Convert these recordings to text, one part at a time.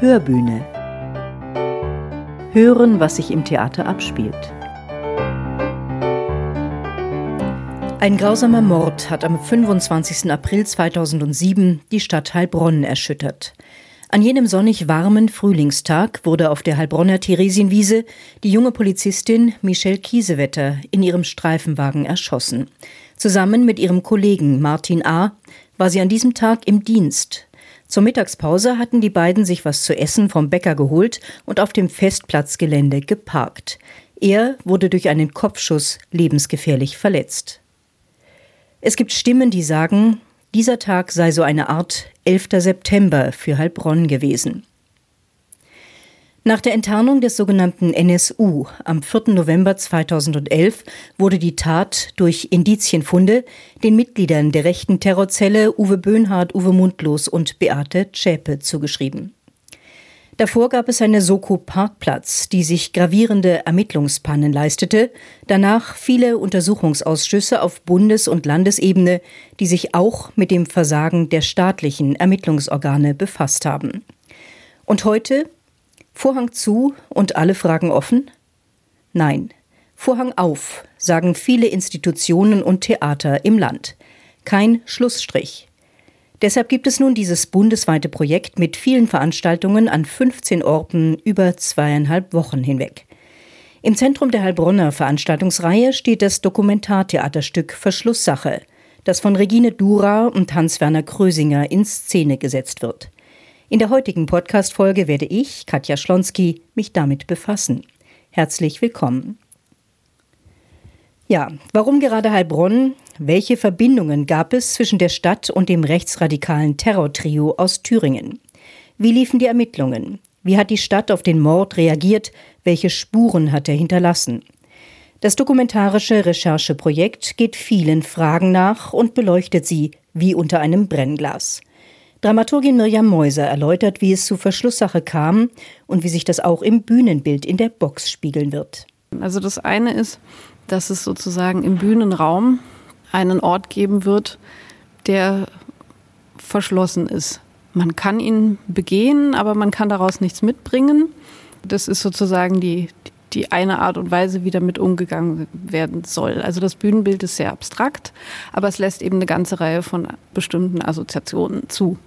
Hörbühne. Hören, was sich im Theater abspielt. Ein grausamer Mord hat am 25. April 2007 die Stadt Heilbronn erschüttert. An jenem sonnig warmen Frühlingstag wurde auf der Heilbronner Theresienwiese die junge Polizistin Michelle Kiesewetter in ihrem Streifenwagen erschossen. Zusammen mit ihrem Kollegen Martin A. war sie an diesem Tag im Dienst. Zur Mittagspause hatten die beiden sich was zu essen vom Bäcker geholt und auf dem Festplatzgelände geparkt. Er wurde durch einen Kopfschuss lebensgefährlich verletzt. Es gibt Stimmen, die sagen, dieser Tag sei so eine Art 11. September für Heilbronn gewesen. Nach der Enttarnung des sogenannten NSU am 4. November 2011 wurde die Tat durch Indizienfunde den Mitgliedern der rechten Terrorzelle Uwe Böhnhardt, Uwe Mundlos und Beate Zschäpe zugeschrieben. Davor gab es eine Soko Parkplatz, die sich gravierende Ermittlungspannen leistete, danach viele Untersuchungsausschüsse auf Bundes- und Landesebene, die sich auch mit dem Versagen der staatlichen Ermittlungsorgane befasst haben. Und heute Vorhang zu und alle Fragen offen? Nein. Vorhang auf, sagen viele Institutionen und Theater im Land. Kein Schlussstrich. Deshalb gibt es nun dieses bundesweite Projekt mit vielen Veranstaltungen an 15 Orten über zweieinhalb Wochen hinweg. Im Zentrum der Heilbronner Veranstaltungsreihe steht das Dokumentartheaterstück Verschlusssache, das von Regine Dura und Hans-Werner Krösinger in Szene gesetzt wird. In der heutigen Podcast-Folge werde ich, Katja Schlonski, mich damit befassen. Herzlich willkommen. Ja, warum gerade Heilbronn? Welche Verbindungen gab es zwischen der Stadt und dem rechtsradikalen Terrortrio aus Thüringen? Wie liefen die Ermittlungen? Wie hat die Stadt auf den Mord reagiert? Welche Spuren hat er hinterlassen? Das dokumentarische Rechercheprojekt geht vielen Fragen nach und beleuchtet sie wie unter einem Brennglas. Dramaturgin Mirjam Meuser erläutert, wie es zu Verschlusssache kam und wie sich das auch im Bühnenbild in der Box spiegeln wird. Also das eine ist, dass es sozusagen im Bühnenraum einen Ort geben wird, der verschlossen ist. Man kann ihn begehen, aber man kann daraus nichts mitbringen. Das ist sozusagen die, die eine Art und Weise, wie damit umgegangen werden soll. Also das Bühnenbild ist sehr abstrakt, aber es lässt eben eine ganze Reihe von bestimmten Assoziationen zu.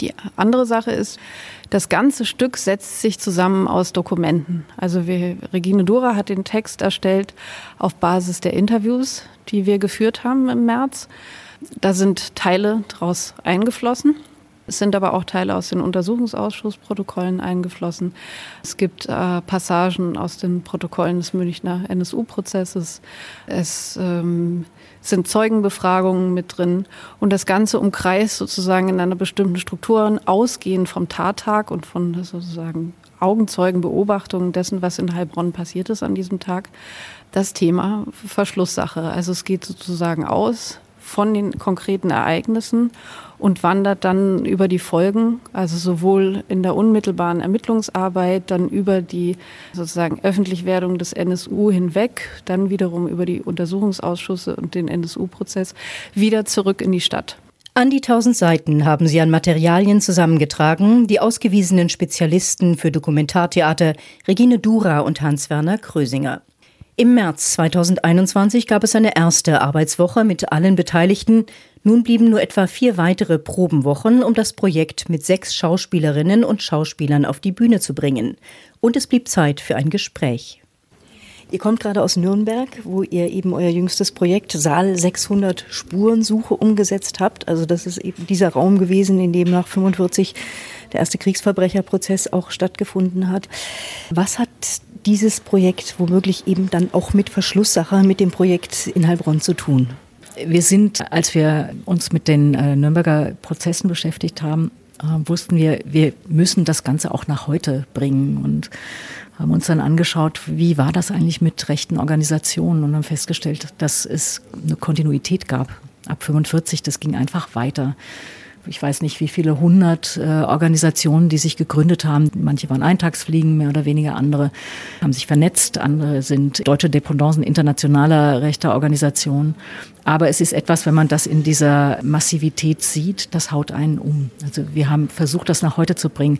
Die andere Sache ist, das ganze Stück setzt sich zusammen aus Dokumenten. Also wir, Regine Dora hat den Text erstellt auf Basis der Interviews, die wir geführt haben im März. Da sind Teile daraus eingeflossen. Es sind aber auch Teile aus den Untersuchungsausschussprotokollen eingeflossen. Es gibt äh, Passagen aus den Protokollen des Münchner NSU-Prozesses. Es ähm, sind Zeugenbefragungen mit drin und das Ganze umkreist sozusagen in einer bestimmten Struktur, ausgehend vom Tattag und von sozusagen Augenzeugenbeobachtungen dessen, was in Heilbronn passiert ist an diesem Tag, das Thema Verschlusssache. Also es geht sozusagen aus von den konkreten Ereignissen und wandert dann über die Folgen, also sowohl in der unmittelbaren Ermittlungsarbeit, dann über die sozusagen Öffentlichwerdung des NSU hinweg, dann wiederum über die Untersuchungsausschüsse und den NSU-Prozess wieder zurück in die Stadt. An die tausend Seiten haben sie an Materialien zusammengetragen, die ausgewiesenen Spezialisten für Dokumentartheater Regine Dura und Hans-Werner Krösinger. Im März 2021 gab es eine erste Arbeitswoche mit allen Beteiligten. Nun blieben nur etwa vier weitere Probenwochen, um das Projekt mit sechs Schauspielerinnen und Schauspielern auf die Bühne zu bringen. Und es blieb Zeit für ein Gespräch. Ihr kommt gerade aus Nürnberg, wo ihr eben euer jüngstes Projekt Saal 600 Spurensuche umgesetzt habt. Also das ist eben dieser Raum gewesen, in dem nach 45 der erste Kriegsverbrecherprozess auch stattgefunden hat. Was hat dieses Projekt womöglich eben dann auch mit Verschlusssache, mit dem Projekt in Heilbronn zu tun? Wir sind, als wir uns mit den äh, Nürnberger Prozessen beschäftigt haben, wussten wir, wir müssen das Ganze auch nach heute bringen und haben uns dann angeschaut, wie war das eigentlich mit rechten Organisationen und haben festgestellt, dass es eine Kontinuität gab. Ab 45, das ging einfach weiter ich weiß nicht, wie viele hundert äh, Organisationen, die sich gegründet haben. Manche waren Eintagsfliegen, mehr oder weniger andere haben sich vernetzt, andere sind deutsche Dependancen internationaler rechter Organisationen. Aber es ist etwas, wenn man das in dieser Massivität sieht, das haut einen um. Also wir haben versucht, das nach heute zu bringen.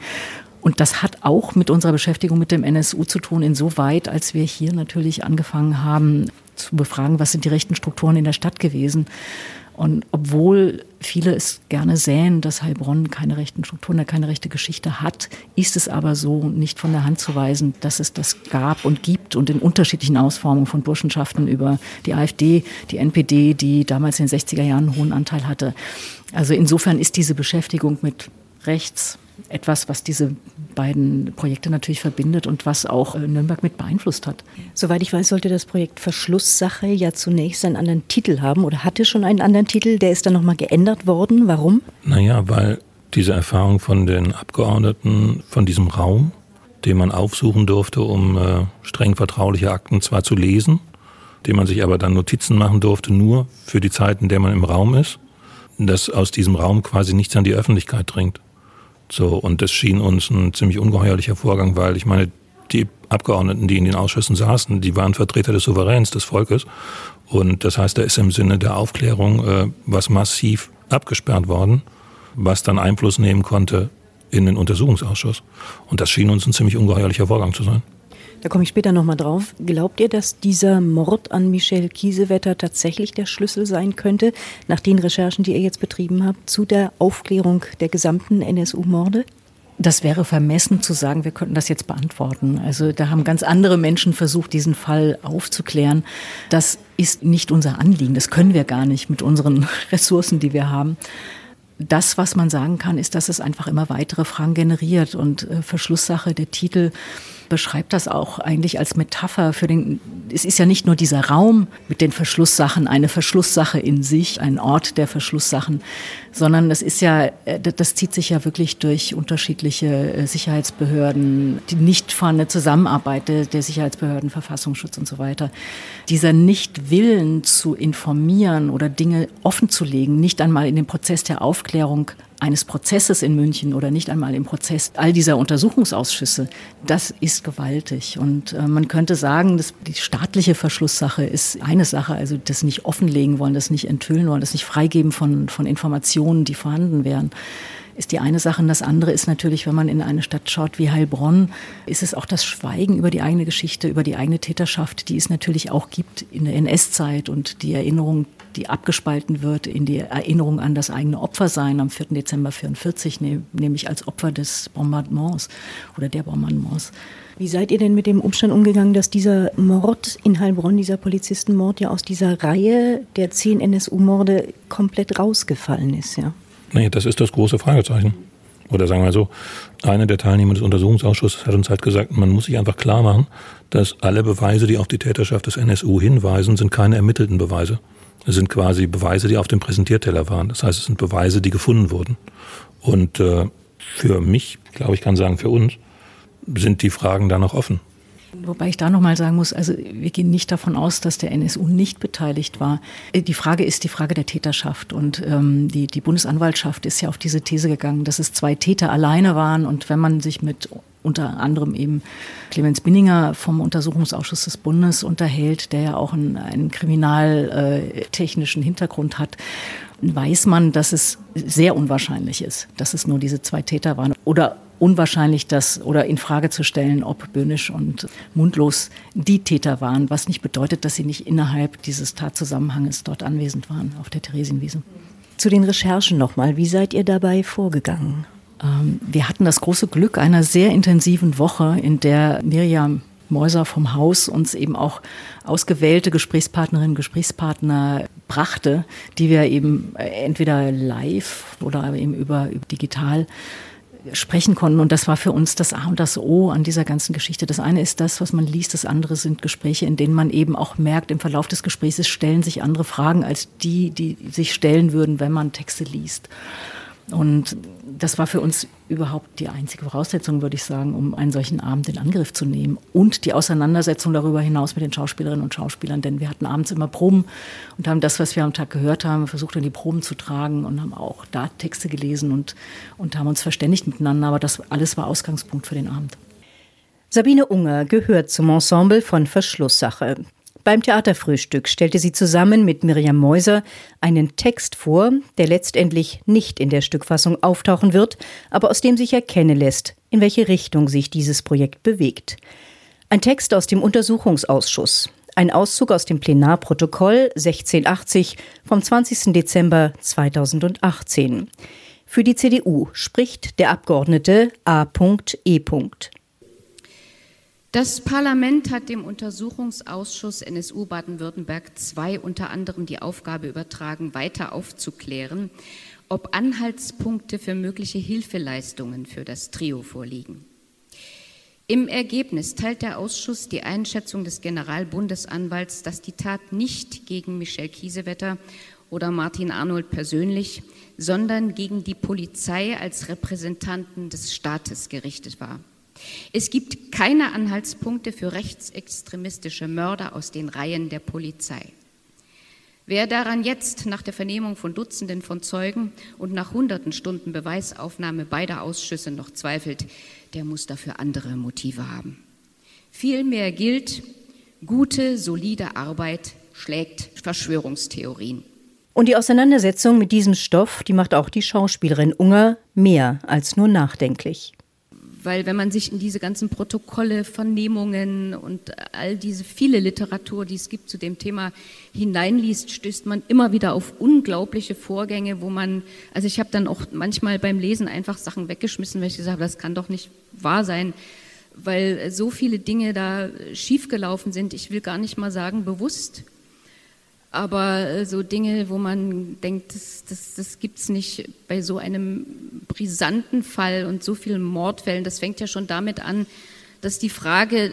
Und das hat auch mit unserer Beschäftigung mit dem NSU zu tun, insoweit, als wir hier natürlich angefangen haben zu befragen, was sind die rechten Strukturen in der Stadt gewesen. Und obwohl viele es gerne sähen, dass Heilbronn keine rechten Strukturen, keine rechte Geschichte hat, ist es aber so nicht von der Hand zu weisen, dass es das gab und gibt und in unterschiedlichen Ausformungen von Burschenschaften über die AfD, die NPD, die damals in den 60er Jahren einen hohen Anteil hatte. Also insofern ist diese Beschäftigung mit rechts etwas, was diese beiden Projekte natürlich verbindet und was auch äh, Nürnberg mit beeinflusst hat. Soweit ich weiß, sollte das Projekt Verschlusssache ja zunächst einen anderen Titel haben oder hatte schon einen anderen Titel. Der ist dann nochmal geändert worden. Warum? Naja, weil diese Erfahrung von den Abgeordneten von diesem Raum, den man aufsuchen durfte, um äh, streng vertrauliche Akten zwar zu lesen, den man sich aber dann Notizen machen durfte, nur für die Zeit, in der man im Raum ist, dass aus diesem Raum quasi nichts an die Öffentlichkeit dringt. So, und das schien uns ein ziemlich ungeheuerlicher Vorgang, weil ich meine, die Abgeordneten, die in den Ausschüssen saßen, die waren Vertreter des Souveräns, des Volkes. Und das heißt, da ist im Sinne der Aufklärung äh, was massiv abgesperrt worden, was dann Einfluss nehmen konnte in den Untersuchungsausschuss. Und das schien uns ein ziemlich ungeheuerlicher Vorgang zu sein. Da komme ich später nochmal drauf. Glaubt ihr, dass dieser Mord an Michel Kiesewetter tatsächlich der Schlüssel sein könnte, nach den Recherchen, die ihr jetzt betrieben habt, zu der Aufklärung der gesamten NSU-Morde? Das wäre vermessen zu sagen, wir könnten das jetzt beantworten. Also da haben ganz andere Menschen versucht, diesen Fall aufzuklären. Das ist nicht unser Anliegen. Das können wir gar nicht mit unseren Ressourcen, die wir haben. Das, was man sagen kann, ist, dass es einfach immer weitere Fragen generiert und äh, Verschlusssache, der Titel beschreibt das auch eigentlich als Metapher für den, es ist ja nicht nur dieser Raum mit den Verschlusssachen, eine Verschlusssache in sich, ein Ort der Verschlusssachen, sondern es ist ja, äh, das zieht sich ja wirklich durch unterschiedliche äh, Sicherheitsbehörden, die nicht vorhandene Zusammenarbeit der Sicherheitsbehörden, Verfassungsschutz und so weiter. Dieser Nichtwillen zu informieren oder Dinge offenzulegen, nicht einmal in den Prozess der Aufklärung eines Prozesses in München oder nicht einmal im Prozess all dieser Untersuchungsausschüsse, das ist gewaltig. Und äh, man könnte sagen, dass die staatliche Verschlusssache ist eine Sache, also das nicht offenlegen wollen, das nicht enthüllen wollen, das nicht freigeben von, von Informationen, die vorhanden wären ist die eine Sache. Und das andere ist natürlich, wenn man in eine Stadt schaut wie Heilbronn, ist es auch das Schweigen über die eigene Geschichte, über die eigene Täterschaft, die es natürlich auch gibt in der NS-Zeit und die Erinnerung, die abgespalten wird in die Erinnerung an das eigene Opfersein am 4. Dezember 1944, ne, nämlich als Opfer des Bombardements oder der Bombardements. Wie seid ihr denn mit dem Umstand umgegangen, dass dieser Mord in Heilbronn, dieser Polizistenmord ja aus dieser Reihe der zehn NSU-Morde komplett rausgefallen ist, ja? Nee, das ist das große Fragezeichen. Oder sagen wir so, einer der Teilnehmer des Untersuchungsausschusses hat uns halt gesagt, man muss sich einfach klar machen, dass alle Beweise, die auf die Täterschaft des NSU hinweisen, sind keine ermittelten Beweise. Es sind quasi Beweise, die auf dem Präsentierteller waren. Das heißt, es sind Beweise, die gefunden wurden. Und äh, für mich, glaube ich, kann sagen, für uns, sind die Fragen da noch offen. Wobei ich da nochmal sagen muss, also wir gehen nicht davon aus, dass der NSU nicht beteiligt war. Äh, die Frage ist die Frage der Täterschaft. Und ähm, die, die Bundesanwaltschaft ist ja auf diese These gegangen, dass es zwei Täter alleine waren. Und wenn man sich mit unter anderem eben Clemens Binninger vom Untersuchungsausschuss des Bundes unterhält, der ja auch einen, einen kriminaltechnischen Hintergrund hat, weiß man, dass es sehr unwahrscheinlich ist, dass es nur diese zwei Täter waren. Oder unwahrscheinlich, dass oder in Frage zu stellen, ob Böhnisch und Mundlos die Täter waren, was nicht bedeutet, dass sie nicht innerhalb dieses Tatzusammenhanges dort anwesend waren auf der Theresienwiese. Zu den Recherchen nochmal. Wie seid ihr dabei vorgegangen? Ähm, wir hatten das große Glück einer sehr intensiven Woche, in der Miriam Mäuser vom Haus uns eben auch ausgewählte Gesprächspartnerinnen, Gesprächspartner brachte, die wir eben entweder live oder eben über, über digital sprechen konnten. Und das war für uns das A und das O an dieser ganzen Geschichte. Das eine ist das, was man liest, das andere sind Gespräche, in denen man eben auch merkt, im Verlauf des Gesprächs stellen sich andere Fragen als die, die sich stellen würden, wenn man Texte liest. Und das war für uns überhaupt die einzige Voraussetzung, würde ich sagen, um einen solchen Abend in Angriff zu nehmen. Und die Auseinandersetzung darüber hinaus mit den Schauspielerinnen und Schauspielern, denn wir hatten abends immer Proben und haben das, was wir am Tag gehört haben, versucht in die Proben zu tragen und haben auch da Texte gelesen und, und haben uns verständigt miteinander. Aber das alles war Ausgangspunkt für den Abend. Sabine Unger gehört zum Ensemble von Verschlusssache. Beim Theaterfrühstück stellte sie zusammen mit Miriam Mäuser einen Text vor, der letztendlich nicht in der Stückfassung auftauchen wird, aber aus dem sich erkennen lässt, in welche Richtung sich dieses Projekt bewegt. Ein Text aus dem Untersuchungsausschuss. Ein Auszug aus dem Plenarprotokoll 1680 vom 20. Dezember 2018. Für die CDU spricht der Abgeordnete A.E. Das Parlament hat dem Untersuchungsausschuss NSU Baden-Württemberg II unter anderem die Aufgabe übertragen, weiter aufzuklären, ob Anhaltspunkte für mögliche Hilfeleistungen für das Trio vorliegen. Im Ergebnis teilt der Ausschuss die Einschätzung des Generalbundesanwalts, dass die Tat nicht gegen Michel Kiesewetter oder Martin Arnold persönlich, sondern gegen die Polizei als Repräsentanten des Staates gerichtet war. Es gibt keine Anhaltspunkte für rechtsextremistische Mörder aus den Reihen der Polizei. Wer daran jetzt nach der Vernehmung von Dutzenden von Zeugen und nach hunderten Stunden Beweisaufnahme beider Ausschüsse noch zweifelt, der muss dafür andere Motive haben. Vielmehr gilt, gute, solide Arbeit schlägt Verschwörungstheorien. Und die Auseinandersetzung mit diesem Stoff, die macht auch die Schauspielerin Unger mehr als nur nachdenklich weil wenn man sich in diese ganzen Protokolle, Vernehmungen und all diese viele Literatur, die es gibt zu dem Thema hineinliest, stößt man immer wieder auf unglaubliche Vorgänge, wo man, also ich habe dann auch manchmal beim Lesen einfach Sachen weggeschmissen, weil ich gesagt habe, das kann doch nicht wahr sein, weil so viele Dinge da schiefgelaufen sind. Ich will gar nicht mal sagen bewusst, aber äh, so Dinge, wo man denkt, das, das, das gibt es nicht bei so einem brisanten Fall und so vielen Mordfällen, das fängt ja schon damit an, dass die Frage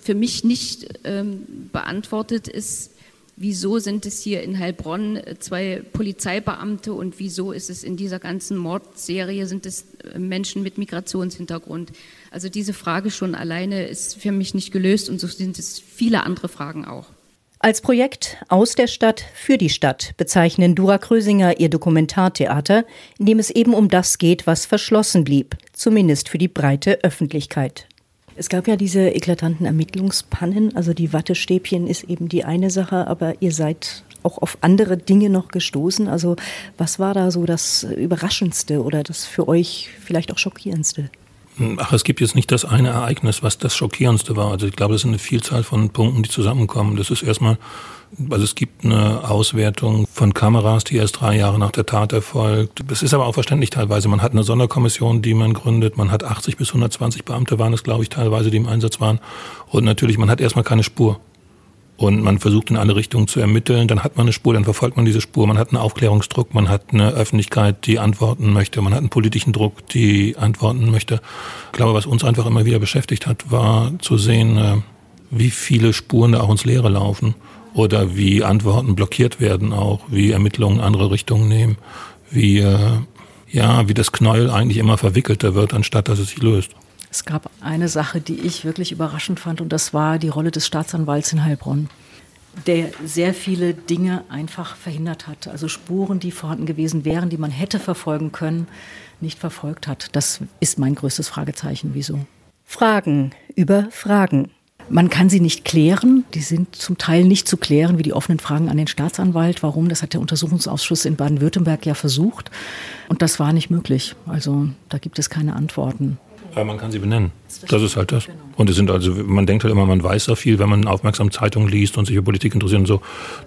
für mich nicht ähm, beantwortet ist, wieso sind es hier in Heilbronn äh, zwei Polizeibeamte und wieso ist es in dieser ganzen Mordserie, sind es äh, Menschen mit Migrationshintergrund. Also diese Frage schon alleine ist für mich nicht gelöst und so sind es viele andere Fragen auch. Als Projekt Aus der Stadt für die Stadt bezeichnen Dura Krösinger ihr Dokumentartheater, in dem es eben um das geht, was verschlossen blieb, zumindest für die breite Öffentlichkeit. Es gab ja diese eklatanten Ermittlungspannen, also die Wattestäbchen ist eben die eine Sache, aber ihr seid auch auf andere Dinge noch gestoßen. Also was war da so das Überraschendste oder das für euch vielleicht auch schockierendste? Ach, es gibt jetzt nicht das eine Ereignis, was das Schockierendste war. Also ich glaube, das sind eine Vielzahl von Punkten, die zusammenkommen. Das ist erstmal, also es gibt eine Auswertung von Kameras, die erst drei Jahre nach der Tat erfolgt. Es ist aber auch verständlich teilweise. Man hat eine Sonderkommission, die man gründet. Man hat 80 bis 120 Beamte waren es, glaube ich, teilweise, die im Einsatz waren. Und natürlich, man hat erstmal keine Spur und man versucht in alle Richtungen zu ermitteln, dann hat man eine Spur, dann verfolgt man diese Spur, man hat einen Aufklärungsdruck, man hat eine Öffentlichkeit, die antworten möchte, man hat einen politischen Druck, die antworten möchte. Ich glaube, was uns einfach immer wieder beschäftigt hat, war zu sehen, äh, wie viele Spuren da auch ins Leere laufen oder wie Antworten blockiert werden auch, wie Ermittlungen andere Richtungen nehmen, wie, äh, ja, wie das Knäuel eigentlich immer verwickelter wird, anstatt dass es sich löst. Es gab eine Sache, die ich wirklich überraschend fand, und das war die Rolle des Staatsanwalts in Heilbronn, der sehr viele Dinge einfach verhindert hat. Also Spuren, die vorhanden gewesen wären, die man hätte verfolgen können, nicht verfolgt hat. Das ist mein größtes Fragezeichen. Wieso? Fragen über Fragen. Man kann sie nicht klären. Die sind zum Teil nicht zu klären, wie die offenen Fragen an den Staatsanwalt. Warum? Das hat der Untersuchungsausschuss in Baden-Württemberg ja versucht. Und das war nicht möglich. Also da gibt es keine Antworten. Aber man kann sie benennen. Das ist halt das. Und es sind also, man denkt halt immer, man weiß so viel, wenn man aufmerksam Zeitungen liest und sich für Politik interessiert und so.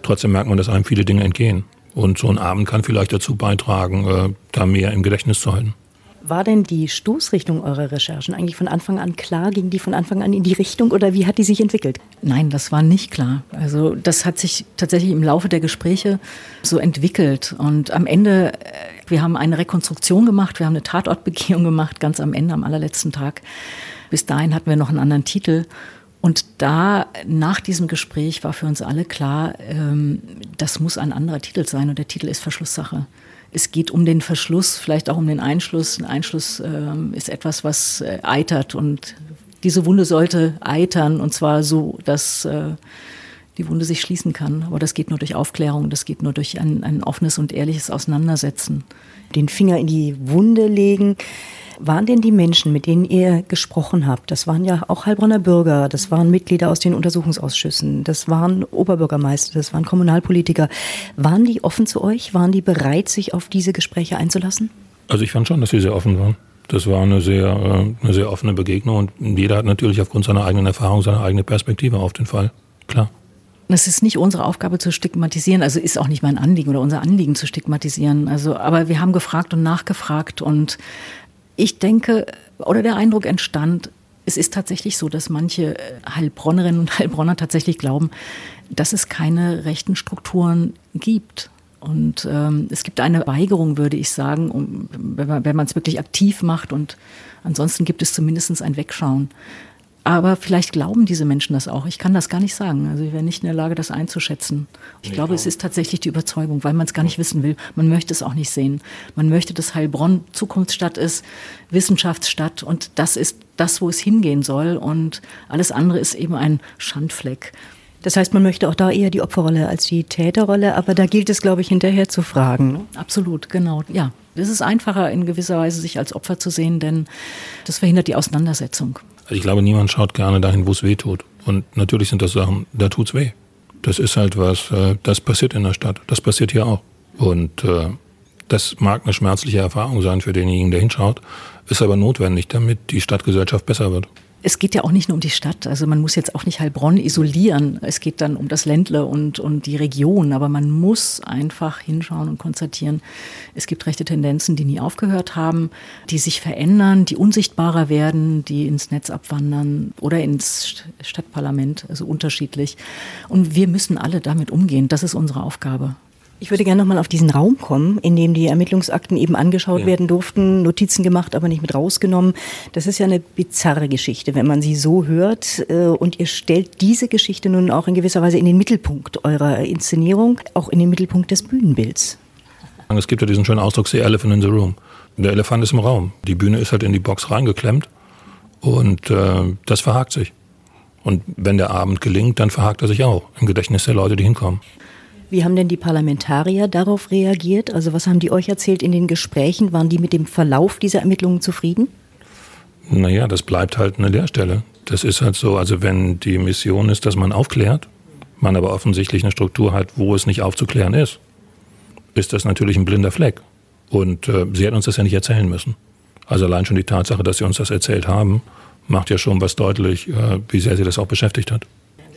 Trotzdem merkt man, dass einem viele Dinge entgehen. Und so ein Abend kann vielleicht dazu beitragen, äh, da mehr im Gedächtnis zu halten. War denn die Stoßrichtung eurer Recherchen eigentlich von Anfang an klar? Ging die von Anfang an in die Richtung oder wie hat die sich entwickelt? Nein, das war nicht klar. Also das hat sich tatsächlich im Laufe der Gespräche so entwickelt. Und am Ende, äh, wir haben eine Rekonstruktion gemacht, wir haben eine Tatortbegehung gemacht, ganz am Ende, am allerletzten Tag. Bis dahin hatten wir noch einen anderen Titel. Und da, nach diesem Gespräch, war für uns alle klar, ähm, das muss ein anderer Titel sein und der Titel ist Verschlusssache. Es geht um den Verschluss, vielleicht auch um den Einschluss. Ein Einschluss äh, ist etwas, was äh, eitert und diese Wunde sollte eitern und zwar so, dass äh, die Wunde sich schließen kann. Aber das geht nur durch Aufklärung, das geht nur durch ein, ein offenes und ehrliches Auseinandersetzen. Den Finger in die Wunde legen waren denn die Menschen, mit denen ihr gesprochen habt, das waren ja auch Heilbronner Bürger, das waren Mitglieder aus den Untersuchungsausschüssen, das waren Oberbürgermeister, das waren Kommunalpolitiker, waren die offen zu euch? Waren die bereit, sich auf diese Gespräche einzulassen? Also ich fand schon, dass sie sehr offen waren. Das war eine sehr, äh, eine sehr offene Begegnung und jeder hat natürlich aufgrund seiner eigenen Erfahrung seine eigene Perspektive auf den Fall. Klar. Es ist nicht unsere Aufgabe zu stigmatisieren, also ist auch nicht mein Anliegen oder unser Anliegen zu stigmatisieren. Also, aber wir haben gefragt und nachgefragt und ich denke, oder der Eindruck entstand, es ist tatsächlich so, dass manche Heilbronnerinnen und Heilbronner tatsächlich glauben, dass es keine rechten Strukturen gibt. Und ähm, es gibt eine Weigerung, würde ich sagen, um, wenn man es wirklich aktiv macht. Und ansonsten gibt es zumindest ein Wegschauen. Aber vielleicht glauben diese Menschen das auch. Ich kann das gar nicht sagen. Also ich wäre nicht in der Lage, das einzuschätzen. Ich nee, glaube, es ist tatsächlich die Überzeugung, weil man es gar nicht wissen will. Man möchte es auch nicht sehen. Man möchte, dass Heilbronn Zukunftsstadt ist, Wissenschaftsstadt und das ist das, wo es hingehen soll. Und alles andere ist eben ein Schandfleck. Das heißt, man möchte auch da eher die Opferrolle als die Täterrolle, aber da gilt es, glaube ich, hinterher zu fragen. Ne? Absolut, genau, ja. Es ist einfacher in gewisser Weise, sich als Opfer zu sehen, denn das verhindert die Auseinandersetzung. Ich glaube, niemand schaut gerne dahin, wo es weh tut. Und natürlich sind das Sachen, da tut's weh. Das ist halt was, äh, das passiert in der Stadt. Das passiert hier auch. Und äh, das mag eine schmerzliche Erfahrung sein für denjenigen, der hinschaut, ist aber notwendig, damit die Stadtgesellschaft besser wird es geht ja auch nicht nur um die Stadt. Also man muss jetzt auch nicht Heilbronn isolieren. Es geht dann um das Ländle und, und die Region. Aber man muss einfach hinschauen und konstatieren, es gibt rechte Tendenzen, die nie aufgehört haben, die sich verändern, die unsichtbarer werden, die ins Netz abwandern oder ins Stadtparlament, also unterschiedlich. Und wir müssen alle damit umgehen. Das ist unsere Aufgabe. Ich würde gerne nochmal auf diesen Raum kommen, in dem die Ermittlungsakten eben angeschaut ja. werden durften, Notizen gemacht, aber nicht mit rausgenommen. Das ist ja eine bizarre Geschichte, wenn man sie so hört. Äh, und ihr stellt diese Geschichte nun auch in gewisser Weise in den Mittelpunkt eurer Inszenierung, auch in den Mittelpunkt des Bühnenbilds. Es gibt ja diesen schönen Ausdruck, the elephant in the room. Der Elefant ist im Raum. Die Bühne ist halt in die Box reingeklemmt und äh, das verhakt sich. Und wenn der Abend gelingt, dann verhakt er sich auch im Gedächtnis der Leute, die hinkommen. Wie haben denn die Parlamentarier darauf reagiert? Also was haben die euch erzählt in den Gesprächen? Waren die mit dem Verlauf dieser Ermittlungen zufrieden? Naja, das bleibt halt eine Leerstelle. Das ist halt so, also wenn die Mission ist, dass man aufklärt, man aber offensichtlich eine Struktur hat, wo es nicht aufzuklären ist, ist das natürlich ein blinder Fleck. Und äh, sie hätten uns das ja nicht erzählen müssen. Also allein schon die Tatsache, dass sie uns das erzählt haben, macht ja schon was deutlich, äh, wie sehr sie das auch beschäftigt hat.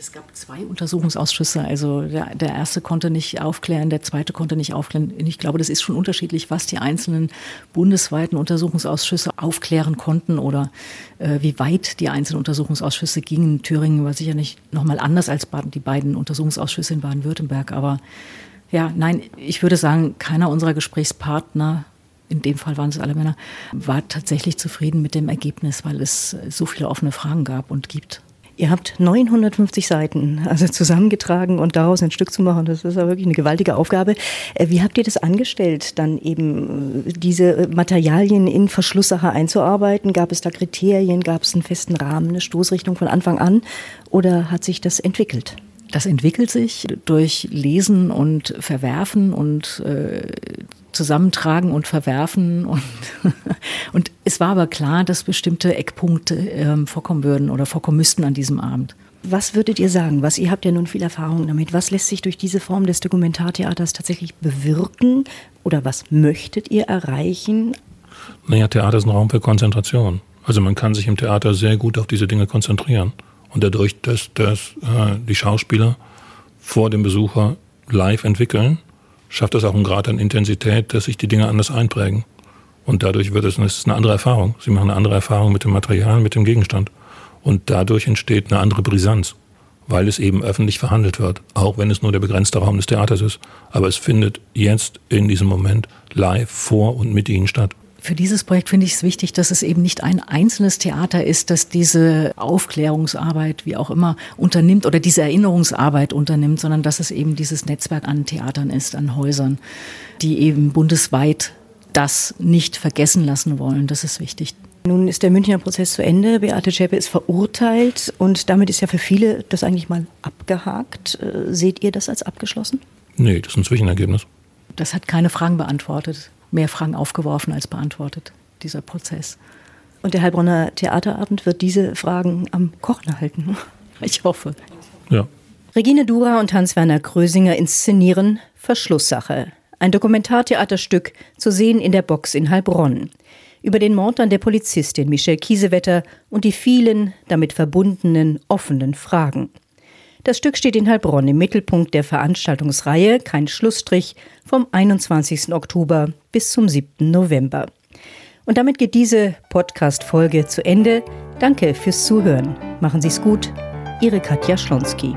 Es gab zwei Untersuchungsausschüsse. Also der, der, erste konnte nicht aufklären, der zweite konnte nicht aufklären. Ich glaube, das ist schon unterschiedlich, was die einzelnen bundesweiten Untersuchungsausschüsse aufklären konnten oder äh, wie weit die einzelnen Untersuchungsausschüsse gingen. Thüringen war sicher nicht nochmal anders als die beiden Untersuchungsausschüsse in Baden-Württemberg. Aber ja, nein, ich würde sagen, keiner unserer Gesprächspartner in dem Fall waren es alle Männer, war tatsächlich zufrieden mit dem Ergebnis, weil es so viele offene Fragen gab und gibt. Ihr habt 950 Seiten also zusammengetragen und daraus ein Stück zu machen, das ist ja wirklich eine gewaltige Aufgabe. Äh, wie habt ihr das angestellt, dann eben äh, diese Materialien in Verschlusssache einzuarbeiten? Gab es da Kriterien, gab es einen festen Rahmen, eine Stoßrichtung von Anfang an oder hat sich das entwickelt? Das entwickelt sich durch Lesen und Verwerfen und äh, zusammentragen und verwerfen. Und, und es war aber klar, dass bestimmte Eckpunkte ähm, vorkommen würden oder vorkommen müssten an diesem Abend. Was würdet ihr sagen? Was, ihr habt ja nun viel Erfahrung damit. Was lässt sich durch diese Form des Dokumentartheaters tatsächlich bewirken? Oder was möchtet ihr erreichen? Naja, Theater ist ein Raum für Konzentration. Also man kann sich im Theater sehr gut auf diese Dinge konzentrieren. Und dadurch, dass, dass äh, die Schauspieler vor dem Besucher live entwickeln, schafft das auch einen Grad an Intensität, dass sich die Dinge anders einprägen. Und dadurch wird es, es eine andere Erfahrung. Sie machen eine andere Erfahrung mit dem Material, mit dem Gegenstand. Und dadurch entsteht eine andere Brisanz, weil es eben öffentlich verhandelt wird, auch wenn es nur der begrenzte Raum des Theaters ist. Aber es findet jetzt in diesem Moment live vor und mit Ihnen statt. Für dieses Projekt finde ich es wichtig, dass es eben nicht ein einzelnes Theater ist, das diese Aufklärungsarbeit, wie auch immer, unternimmt oder diese Erinnerungsarbeit unternimmt, sondern dass es eben dieses Netzwerk an Theatern ist, an Häusern, die eben bundesweit das nicht vergessen lassen wollen. Das ist wichtig. Nun ist der Münchner Prozess zu Ende. Beate Zschäpe ist verurteilt und damit ist ja für viele das eigentlich mal abgehakt. Äh, seht ihr das als abgeschlossen? Nee, das ist ein Zwischenergebnis. Das hat keine Fragen beantwortet mehr Fragen aufgeworfen als beantwortet, dieser Prozess. Und der Heilbronner Theaterabend wird diese Fragen am Kochen halten. Ich hoffe. Ja. Regine Dura und Hans-Werner Krösinger inszenieren Verschlusssache. Ein Dokumentartheaterstück zu sehen in der Box in Heilbronn. über den Mord an der Polizistin Michelle Kiesewetter und die vielen damit verbundenen offenen Fragen. Das Stück steht in Heilbronn im Mittelpunkt der Veranstaltungsreihe Kein Schlussstrich vom 21. Oktober bis zum 7. November. Und damit geht diese Podcast-Folge zu Ende. Danke fürs Zuhören. Machen Sie es gut. Ihre Katja Schlonski.